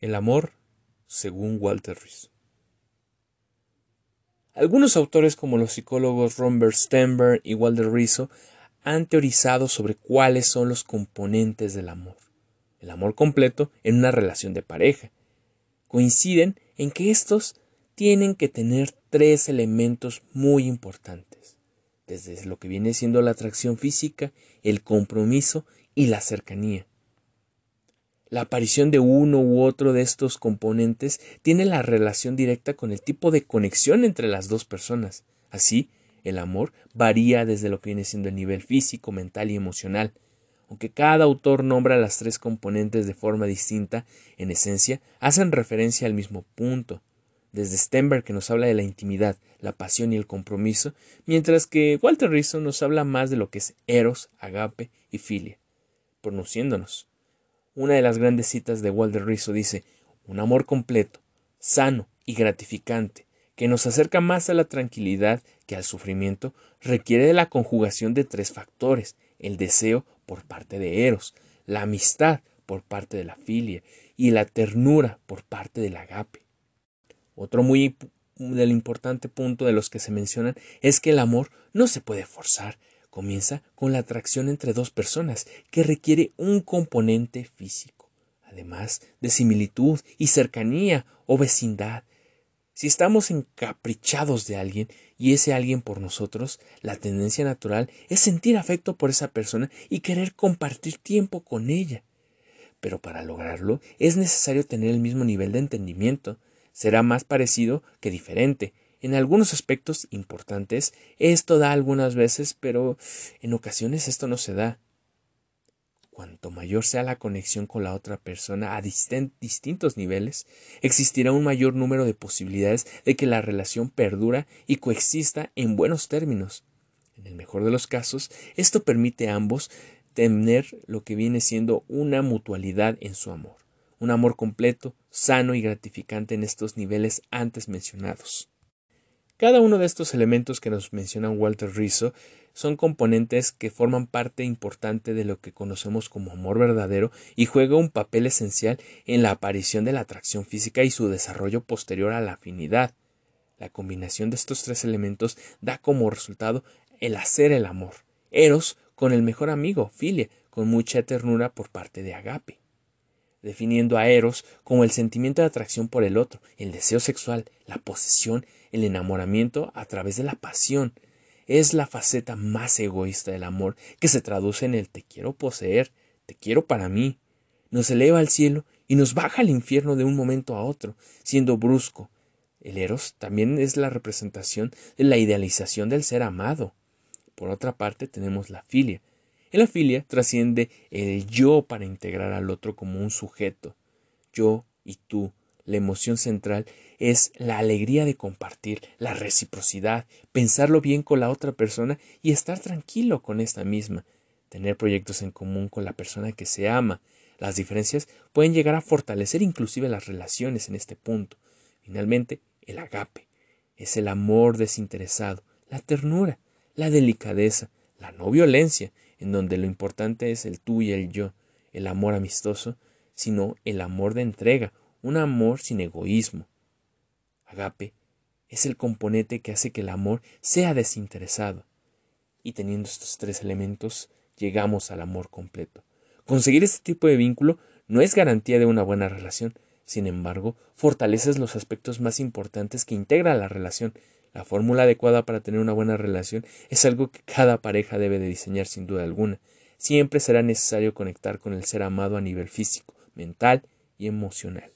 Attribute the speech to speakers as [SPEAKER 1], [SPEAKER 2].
[SPEAKER 1] El amor, según Walter Rizzo. Algunos autores como los psicólogos Robert Stenberg y Walter Rizzo han teorizado sobre cuáles son los componentes del amor. El amor completo en una relación de pareja. Coinciden en que estos tienen que tener tres elementos muy importantes, desde lo que viene siendo la atracción física, el compromiso y la cercanía. La aparición de uno u otro de estos componentes tiene la relación directa con el tipo de conexión entre las dos personas. Así, el amor varía desde lo que viene siendo el nivel físico, mental y emocional. Aunque cada autor nombra las tres componentes de forma distinta, en esencia hacen referencia al mismo punto. Desde Stenberg que nos habla de la intimidad, la pasión y el compromiso, mientras que Walter Rizzo nos habla más de lo que es eros, agape y filia, pronunciándonos una de las grandes citas de Walter Rizzo dice, un amor completo, sano y gratificante, que nos acerca más a la tranquilidad que al sufrimiento, requiere de la conjugación de tres factores, el deseo por parte de Eros, la amistad por parte de la filia y la ternura por parte del agape. Otro muy del importante punto de los que se mencionan es que el amor no se puede forzar, comienza con la atracción entre dos personas, que requiere un componente físico, además de similitud y cercanía o vecindad. Si estamos encaprichados de alguien y ese alguien por nosotros, la tendencia natural es sentir afecto por esa persona y querer compartir tiempo con ella. Pero para lograrlo es necesario tener el mismo nivel de entendimiento. Será más parecido que diferente, en algunos aspectos importantes esto da algunas veces, pero en ocasiones esto no se da. Cuanto mayor sea la conexión con la otra persona a distintos niveles, existirá un mayor número de posibilidades de que la relación perdura y coexista en buenos términos. En el mejor de los casos, esto permite a ambos tener lo que viene siendo una mutualidad en su amor, un amor completo, sano y gratificante en estos niveles antes mencionados. Cada uno de estos elementos que nos menciona Walter Rizzo son componentes que forman parte importante de lo que conocemos como amor verdadero y juega un papel esencial en la aparición de la atracción física y su desarrollo posterior a la afinidad. La combinación de estos tres elementos da como resultado el hacer el amor. Eros con el mejor amigo, Filia, con mucha ternura por parte de Agape. Definiendo a Eros como el sentimiento de atracción por el otro, el deseo sexual, la posesión el enamoramiento a través de la pasión es la faceta más egoísta del amor que se traduce en el te quiero poseer, te quiero para mí. Nos eleva al cielo y nos baja al infierno de un momento a otro, siendo brusco. El eros también es la representación de la idealización del ser amado. Por otra parte tenemos la filia. En la filia trasciende el yo para integrar al otro como un sujeto. Yo y tú, la emoción central es la alegría de compartir, la reciprocidad, pensarlo bien con la otra persona y estar tranquilo con esta misma, tener proyectos en común con la persona que se ama. Las diferencias pueden llegar a fortalecer inclusive las relaciones en este punto. Finalmente, el agape es el amor desinteresado, la ternura, la delicadeza, la no violencia, en donde lo importante es el tú y el yo, el amor amistoso, sino el amor de entrega, un amor sin egoísmo. Agape es el componente que hace que el amor sea desinteresado. Y teniendo estos tres elementos, llegamos al amor completo. Conseguir este tipo de vínculo no es garantía de una buena relación, sin embargo, fortaleces los aspectos más importantes que integra la relación. La fórmula adecuada para tener una buena relación es algo que cada pareja debe de diseñar sin duda alguna. Siempre será necesario conectar con el ser amado a nivel físico, mental y emocional.